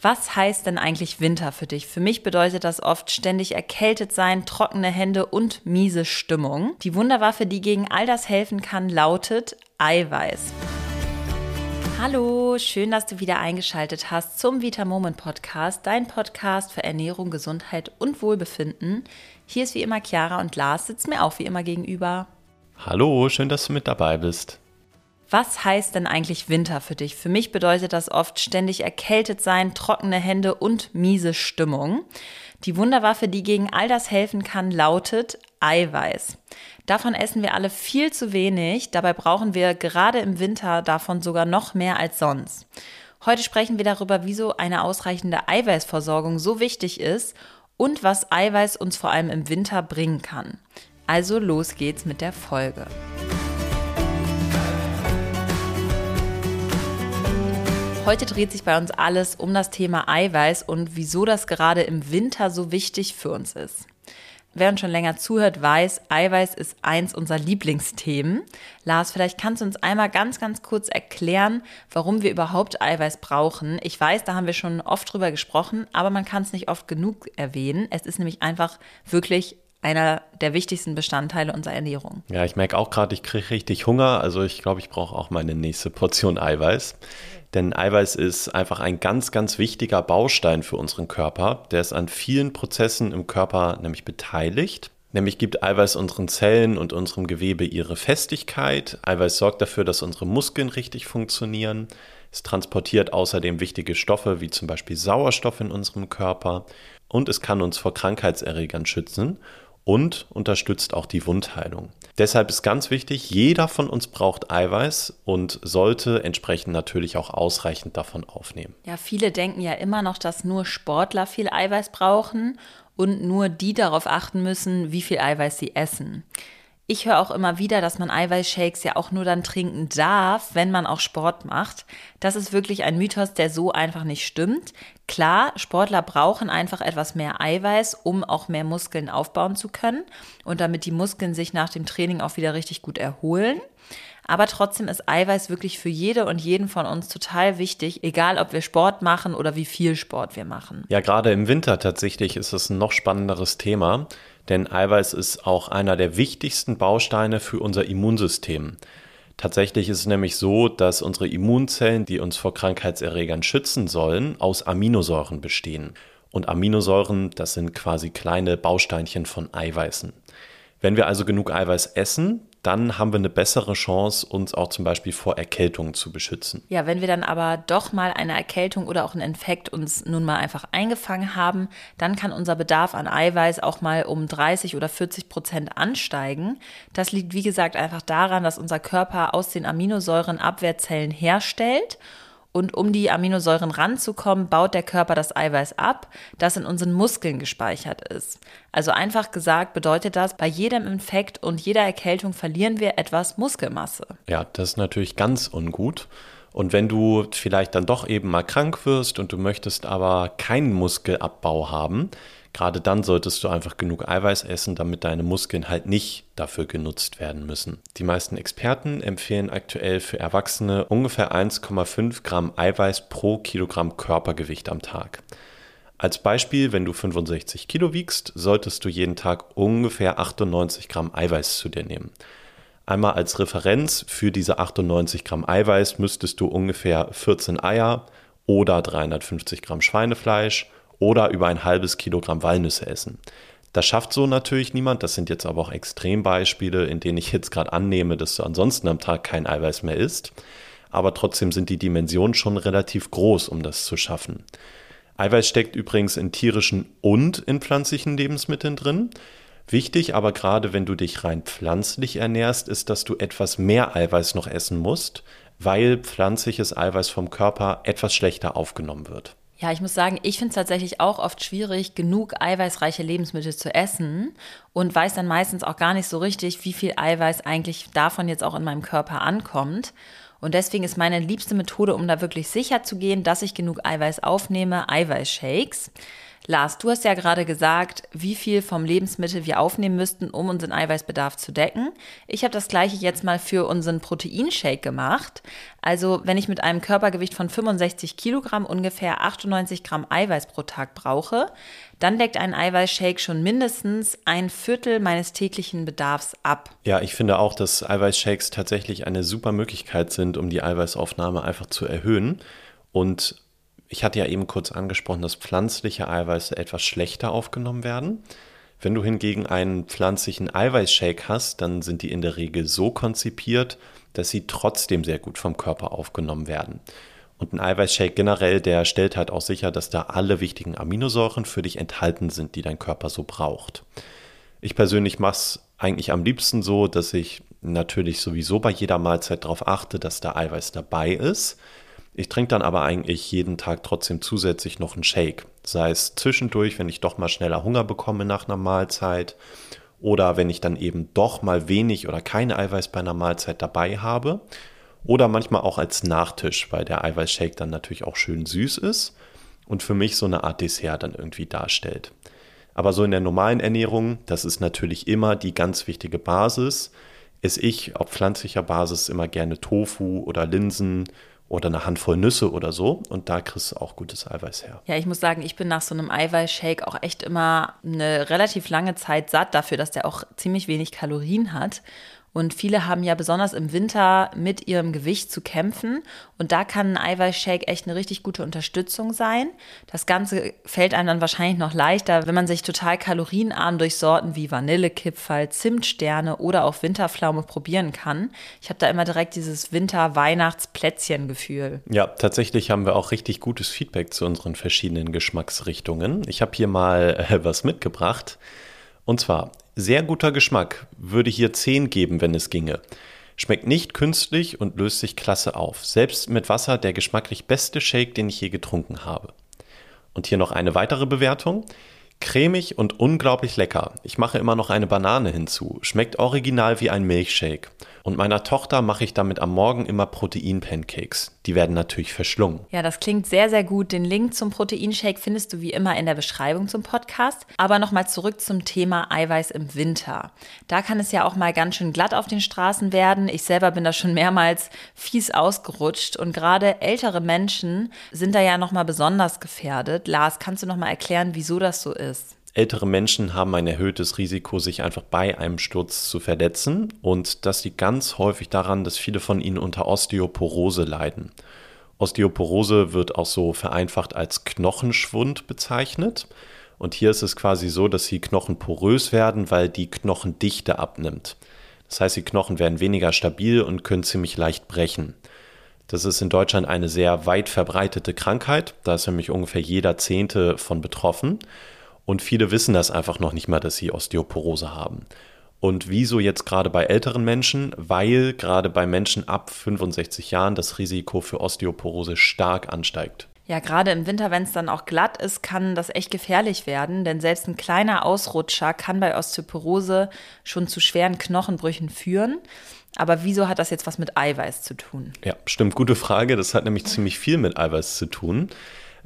Was heißt denn eigentlich Winter für dich? Für mich bedeutet das oft ständig erkältet sein, trockene Hände und miese Stimmung. Die Wunderwaffe, die gegen all das helfen kann, lautet Eiweiß. Hallo, schön, dass du wieder eingeschaltet hast zum Vita Moment Podcast, dein Podcast für Ernährung, Gesundheit und Wohlbefinden. Hier ist wie immer Chiara und Lars sitzt mir auch wie immer gegenüber. Hallo, schön, dass du mit dabei bist. Was heißt denn eigentlich Winter für dich? Für mich bedeutet das oft ständig erkältet sein, trockene Hände und miese Stimmung. Die Wunderwaffe, die gegen all das helfen kann, lautet Eiweiß. Davon essen wir alle viel zu wenig. Dabei brauchen wir gerade im Winter davon sogar noch mehr als sonst. Heute sprechen wir darüber, wieso eine ausreichende Eiweißversorgung so wichtig ist und was Eiweiß uns vor allem im Winter bringen kann. Also los geht's mit der Folge. Heute dreht sich bei uns alles um das Thema Eiweiß und wieso das gerade im Winter so wichtig für uns ist. Wer uns schon länger zuhört, weiß, Eiweiß ist eins unserer Lieblingsthemen. Lars, vielleicht kannst du uns einmal ganz, ganz kurz erklären, warum wir überhaupt Eiweiß brauchen. Ich weiß, da haben wir schon oft drüber gesprochen, aber man kann es nicht oft genug erwähnen. Es ist nämlich einfach wirklich einer der wichtigsten Bestandteile unserer Ernährung. Ja, ich merke auch gerade, ich kriege richtig Hunger. Also ich glaube, ich brauche auch meine nächste Portion Eiweiß. Denn Eiweiß ist einfach ein ganz, ganz wichtiger Baustein für unseren Körper. Der ist an vielen Prozessen im Körper nämlich beteiligt. Nämlich gibt Eiweiß unseren Zellen und unserem Gewebe ihre Festigkeit. Eiweiß sorgt dafür, dass unsere Muskeln richtig funktionieren. Es transportiert außerdem wichtige Stoffe wie zum Beispiel Sauerstoff in unserem Körper. Und es kann uns vor Krankheitserregern schützen und unterstützt auch die Wundheilung. Deshalb ist ganz wichtig, jeder von uns braucht Eiweiß und sollte entsprechend natürlich auch ausreichend davon aufnehmen. Ja, viele denken ja immer noch, dass nur Sportler viel Eiweiß brauchen und nur die darauf achten müssen, wie viel Eiweiß sie essen. Ich höre auch immer wieder, dass man Eiweißshakes ja auch nur dann trinken darf, wenn man auch Sport macht. Das ist wirklich ein Mythos, der so einfach nicht stimmt. Klar, Sportler brauchen einfach etwas mehr Eiweiß, um auch mehr Muskeln aufbauen zu können und damit die Muskeln sich nach dem Training auch wieder richtig gut erholen. Aber trotzdem ist Eiweiß wirklich für jede und jeden von uns total wichtig, egal ob wir Sport machen oder wie viel Sport wir machen. Ja, gerade im Winter tatsächlich ist es ein noch spannenderes Thema denn Eiweiß ist auch einer der wichtigsten Bausteine für unser Immunsystem. Tatsächlich ist es nämlich so, dass unsere Immunzellen, die uns vor Krankheitserregern schützen sollen, aus Aminosäuren bestehen. Und Aminosäuren, das sind quasi kleine Bausteinchen von Eiweißen. Wenn wir also genug Eiweiß essen, dann haben wir eine bessere Chance, uns auch zum Beispiel vor Erkältungen zu beschützen. Ja, wenn wir dann aber doch mal eine Erkältung oder auch einen Infekt uns nun mal einfach eingefangen haben, dann kann unser Bedarf an Eiweiß auch mal um 30 oder 40 Prozent ansteigen. Das liegt, wie gesagt, einfach daran, dass unser Körper aus den Aminosäuren Abwehrzellen herstellt und um die Aminosäuren ranzukommen, baut der Körper das Eiweiß ab, das in unseren Muskeln gespeichert ist. Also einfach gesagt bedeutet das, bei jedem Infekt und jeder Erkältung verlieren wir etwas Muskelmasse. Ja, das ist natürlich ganz ungut. Und wenn du vielleicht dann doch eben mal krank wirst und du möchtest aber keinen Muskelabbau haben, Gerade dann solltest du einfach genug Eiweiß essen, damit deine Muskeln halt nicht dafür genutzt werden müssen. Die meisten Experten empfehlen aktuell für Erwachsene ungefähr 1,5 Gramm Eiweiß pro Kilogramm Körpergewicht am Tag. Als Beispiel, wenn du 65 Kilo wiegst, solltest du jeden Tag ungefähr 98 Gramm Eiweiß zu dir nehmen. Einmal als Referenz für diese 98 Gramm Eiweiß müsstest du ungefähr 14 Eier oder 350 Gramm Schweinefleisch oder über ein halbes Kilogramm Walnüsse essen. Das schafft so natürlich niemand. Das sind jetzt aber auch Extrembeispiele, in denen ich jetzt gerade annehme, dass du ansonsten am Tag kein Eiweiß mehr isst. Aber trotzdem sind die Dimensionen schon relativ groß, um das zu schaffen. Eiweiß steckt übrigens in tierischen und in pflanzlichen Lebensmitteln drin. Wichtig, aber gerade wenn du dich rein pflanzlich ernährst, ist, dass du etwas mehr Eiweiß noch essen musst, weil pflanzliches Eiweiß vom Körper etwas schlechter aufgenommen wird. Ja, ich muss sagen, ich finde es tatsächlich auch oft schwierig, genug eiweißreiche Lebensmittel zu essen und weiß dann meistens auch gar nicht so richtig, wie viel Eiweiß eigentlich davon jetzt auch in meinem Körper ankommt. Und deswegen ist meine liebste Methode, um da wirklich sicher zu gehen, dass ich genug Eiweiß aufnehme, Eiweißshakes. Lars, du hast ja gerade gesagt, wie viel vom Lebensmittel wir aufnehmen müssten, um unseren Eiweißbedarf zu decken. Ich habe das gleiche jetzt mal für unseren Proteinshake gemacht. Also wenn ich mit einem Körpergewicht von 65 Kilogramm ungefähr 98 Gramm Eiweiß pro Tag brauche, dann deckt ein Eiweißshake schon mindestens ein Viertel meines täglichen Bedarfs ab. Ja, ich finde auch, dass Eiweißshakes tatsächlich eine super Möglichkeit sind, um die Eiweißaufnahme einfach zu erhöhen. Und ich hatte ja eben kurz angesprochen, dass pflanzliche Eiweiße etwas schlechter aufgenommen werden. Wenn du hingegen einen pflanzlichen Eiweißshake hast, dann sind die in der Regel so konzipiert, dass sie trotzdem sehr gut vom Körper aufgenommen werden. Und ein Eiweißshake generell, der stellt halt auch sicher, dass da alle wichtigen Aminosäuren für dich enthalten sind, die dein Körper so braucht. Ich persönlich mache es eigentlich am liebsten so, dass ich natürlich sowieso bei jeder Mahlzeit darauf achte, dass da Eiweiß dabei ist. Ich trinke dann aber eigentlich jeden Tag trotzdem zusätzlich noch einen Shake. Sei es zwischendurch, wenn ich doch mal schneller Hunger bekomme nach einer Mahlzeit oder wenn ich dann eben doch mal wenig oder kein Eiweiß bei einer Mahlzeit dabei habe. Oder manchmal auch als Nachtisch, weil der Eiweißshake dann natürlich auch schön süß ist und für mich so eine Art Dessert dann irgendwie darstellt. Aber so in der normalen Ernährung, das ist natürlich immer die ganz wichtige Basis, esse ich auf pflanzlicher Basis immer gerne Tofu oder Linsen oder eine Handvoll Nüsse oder so. Und da kriegst du auch gutes Eiweiß her. Ja, ich muss sagen, ich bin nach so einem Eiweißshake auch echt immer eine relativ lange Zeit satt dafür, dass der auch ziemlich wenig Kalorien hat. Und viele haben ja besonders im Winter mit ihrem Gewicht zu kämpfen. Und da kann ein Eiweißshake echt eine richtig gute Unterstützung sein. Das Ganze fällt einem dann wahrscheinlich noch leichter, wenn man sich total kalorienarm durch Sorten wie Vanillekipferl, Zimtsterne oder auch Winterpflaume probieren kann. Ich habe da immer direkt dieses Winter-Weihnachts-Plätzchen-Gefühl. Ja, tatsächlich haben wir auch richtig gutes Feedback zu unseren verschiedenen Geschmacksrichtungen. Ich habe hier mal äh, was mitgebracht. Und zwar sehr guter Geschmack, würde hier 10 geben, wenn es ginge. Schmeckt nicht künstlich und löst sich klasse auf. Selbst mit Wasser der geschmacklich beste Shake, den ich je getrunken habe. Und hier noch eine weitere Bewertung. Cremig und unglaublich lecker. Ich mache immer noch eine Banane hinzu. Schmeckt original wie ein Milchshake. Und meiner Tochter mache ich damit am Morgen immer Protein-Pancakes. Die werden natürlich verschlungen. Ja, das klingt sehr, sehr gut. Den Link zum Proteinshake findest du wie immer in der Beschreibung zum Podcast. Aber nochmal zurück zum Thema Eiweiß im Winter. Da kann es ja auch mal ganz schön glatt auf den Straßen werden. Ich selber bin da schon mehrmals fies ausgerutscht. Und gerade ältere Menschen sind da ja nochmal besonders gefährdet. Lars, kannst du nochmal erklären, wieso das so ist? Ältere Menschen haben ein erhöhtes Risiko, sich einfach bei einem Sturz zu verletzen und das liegt ganz häufig daran, dass viele von ihnen unter Osteoporose leiden. Osteoporose wird auch so vereinfacht als Knochenschwund bezeichnet. Und hier ist es quasi so, dass die Knochen porös werden, weil die Knochendichte abnimmt. Das heißt, die Knochen werden weniger stabil und können ziemlich leicht brechen. Das ist in Deutschland eine sehr weit verbreitete Krankheit. Da ist nämlich ungefähr jeder Zehnte von betroffen. Und viele wissen das einfach noch nicht mal, dass sie Osteoporose haben. Und wieso jetzt gerade bei älteren Menschen? Weil gerade bei Menschen ab 65 Jahren das Risiko für Osteoporose stark ansteigt. Ja, gerade im Winter, wenn es dann auch glatt ist, kann das echt gefährlich werden, denn selbst ein kleiner Ausrutscher kann bei Osteoporose schon zu schweren Knochenbrüchen führen. Aber wieso hat das jetzt was mit Eiweiß zu tun? Ja, stimmt, gute Frage. Das hat nämlich ziemlich viel mit Eiweiß zu tun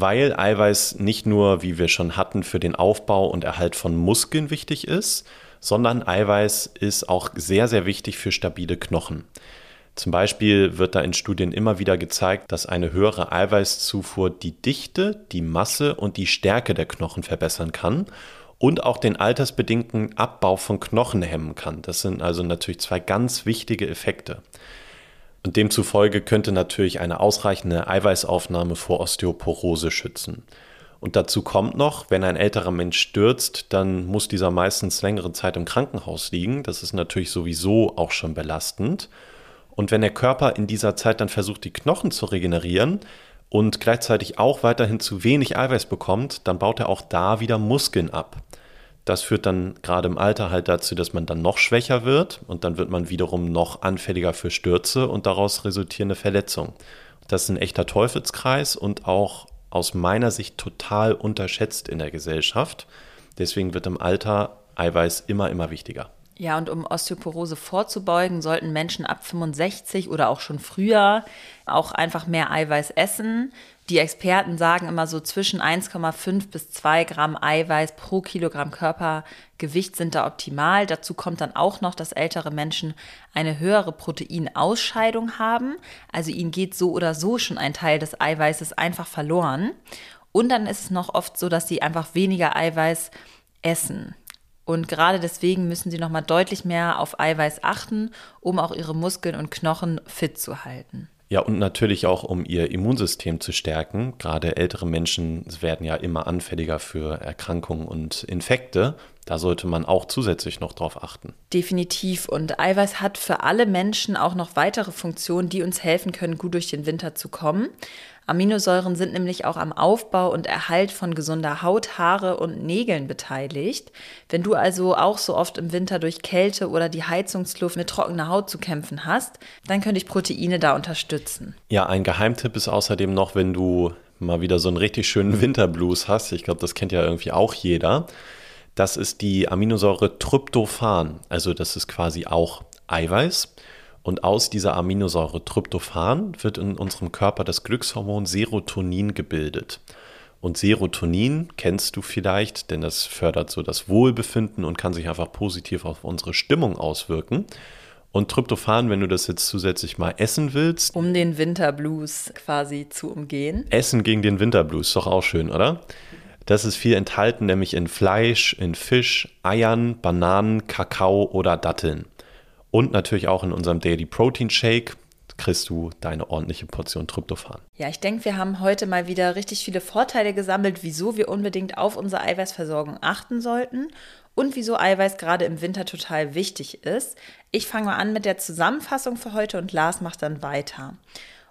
weil Eiweiß nicht nur, wie wir schon hatten, für den Aufbau und Erhalt von Muskeln wichtig ist, sondern Eiweiß ist auch sehr, sehr wichtig für stabile Knochen. Zum Beispiel wird da in Studien immer wieder gezeigt, dass eine höhere Eiweißzufuhr die Dichte, die Masse und die Stärke der Knochen verbessern kann und auch den altersbedingten Abbau von Knochen hemmen kann. Das sind also natürlich zwei ganz wichtige Effekte. Und demzufolge könnte natürlich eine ausreichende Eiweißaufnahme vor Osteoporose schützen. Und dazu kommt noch, wenn ein älterer Mensch stürzt, dann muss dieser meistens längere Zeit im Krankenhaus liegen. Das ist natürlich sowieso auch schon belastend. Und wenn der Körper in dieser Zeit dann versucht, die Knochen zu regenerieren und gleichzeitig auch weiterhin zu wenig Eiweiß bekommt, dann baut er auch da wieder Muskeln ab. Das führt dann gerade im Alter halt dazu, dass man dann noch schwächer wird und dann wird man wiederum noch anfälliger für Stürze und daraus resultierende Verletzungen. Das ist ein echter Teufelskreis und auch aus meiner Sicht total unterschätzt in der Gesellschaft. Deswegen wird im Alter Eiweiß immer, immer wichtiger. Ja, und um Osteoporose vorzubeugen, sollten Menschen ab 65 oder auch schon früher auch einfach mehr Eiweiß essen. Die Experten sagen immer so zwischen 1,5 bis 2 Gramm Eiweiß pro Kilogramm Körpergewicht sind da optimal. Dazu kommt dann auch noch, dass ältere Menschen eine höhere Proteinausscheidung haben. Also ihnen geht so oder so schon ein Teil des Eiweißes einfach verloren. Und dann ist es noch oft so, dass sie einfach weniger Eiweiß essen. Und gerade deswegen müssen sie nochmal deutlich mehr auf Eiweiß achten, um auch ihre Muskeln und Knochen fit zu halten. Ja, und natürlich auch, um ihr Immunsystem zu stärken. Gerade ältere Menschen werden ja immer anfälliger für Erkrankungen und Infekte. Da sollte man auch zusätzlich noch drauf achten. Definitiv. Und Eiweiß hat für alle Menschen auch noch weitere Funktionen, die uns helfen können, gut durch den Winter zu kommen. Aminosäuren sind nämlich auch am Aufbau und Erhalt von gesunder Haut, Haare und Nägeln beteiligt. Wenn du also auch so oft im Winter durch Kälte oder die Heizungsluft mit trockener Haut zu kämpfen hast, dann können dich Proteine da unterstützen. Ja, ein Geheimtipp ist außerdem noch, wenn du mal wieder so einen richtig schönen Winterblues hast. Ich glaube, das kennt ja irgendwie auch jeder. Das ist die Aminosäure Tryptophan. Also das ist quasi auch Eiweiß. Und aus dieser Aminosäure Tryptophan wird in unserem Körper das Glückshormon Serotonin gebildet. Und Serotonin kennst du vielleicht, denn das fördert so das Wohlbefinden und kann sich einfach positiv auf unsere Stimmung auswirken. Und Tryptophan, wenn du das jetzt zusätzlich mal essen willst. Um den Winterblues quasi zu umgehen. Essen gegen den Winterblues, doch auch schön, oder? Das ist viel enthalten, nämlich in Fleisch, in Fisch, Eiern, Bananen, Kakao oder Datteln. Und natürlich auch in unserem Daily Protein Shake kriegst du deine ordentliche Portion Tryptophan. Ja, ich denke, wir haben heute mal wieder richtig viele Vorteile gesammelt, wieso wir unbedingt auf unsere Eiweißversorgung achten sollten und wieso Eiweiß gerade im Winter total wichtig ist. Ich fange mal an mit der Zusammenfassung für heute und Lars macht dann weiter.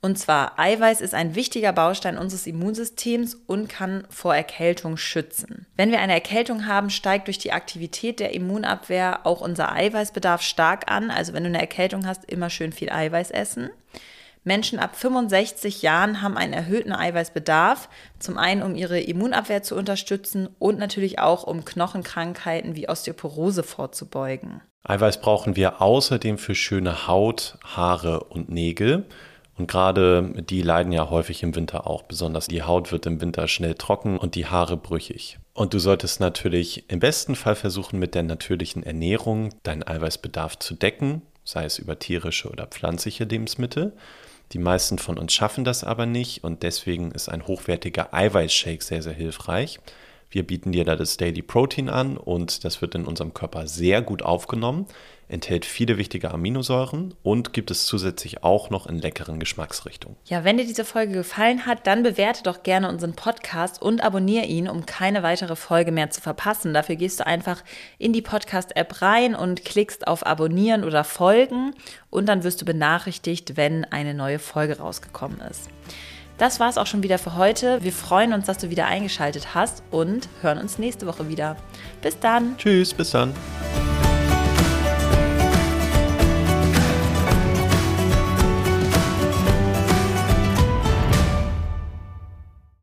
Und zwar, Eiweiß ist ein wichtiger Baustein unseres Immunsystems und kann vor Erkältung schützen. Wenn wir eine Erkältung haben, steigt durch die Aktivität der Immunabwehr auch unser Eiweißbedarf stark an. Also wenn du eine Erkältung hast, immer schön viel Eiweiß essen. Menschen ab 65 Jahren haben einen erhöhten Eiweißbedarf, zum einen um ihre Immunabwehr zu unterstützen und natürlich auch um Knochenkrankheiten wie Osteoporose vorzubeugen. Eiweiß brauchen wir außerdem für schöne Haut, Haare und Nägel. Und gerade die leiden ja häufig im Winter auch. Besonders die Haut wird im Winter schnell trocken und die Haare brüchig. Und du solltest natürlich im besten Fall versuchen, mit der natürlichen Ernährung deinen Eiweißbedarf zu decken, sei es über tierische oder pflanzliche Lebensmittel. Die meisten von uns schaffen das aber nicht und deswegen ist ein hochwertiger Eiweißshake sehr, sehr hilfreich. Wir bieten dir da das Daily Protein an und das wird in unserem Körper sehr gut aufgenommen enthält viele wichtige Aminosäuren und gibt es zusätzlich auch noch in leckeren Geschmacksrichtungen. Ja, wenn dir diese Folge gefallen hat, dann bewerte doch gerne unseren Podcast und abonniere ihn, um keine weitere Folge mehr zu verpassen. Dafür gehst du einfach in die Podcast-App rein und klickst auf Abonnieren oder Folgen und dann wirst du benachrichtigt, wenn eine neue Folge rausgekommen ist. Das war es auch schon wieder für heute. Wir freuen uns, dass du wieder eingeschaltet hast und hören uns nächste Woche wieder. Bis dann. Tschüss, bis dann.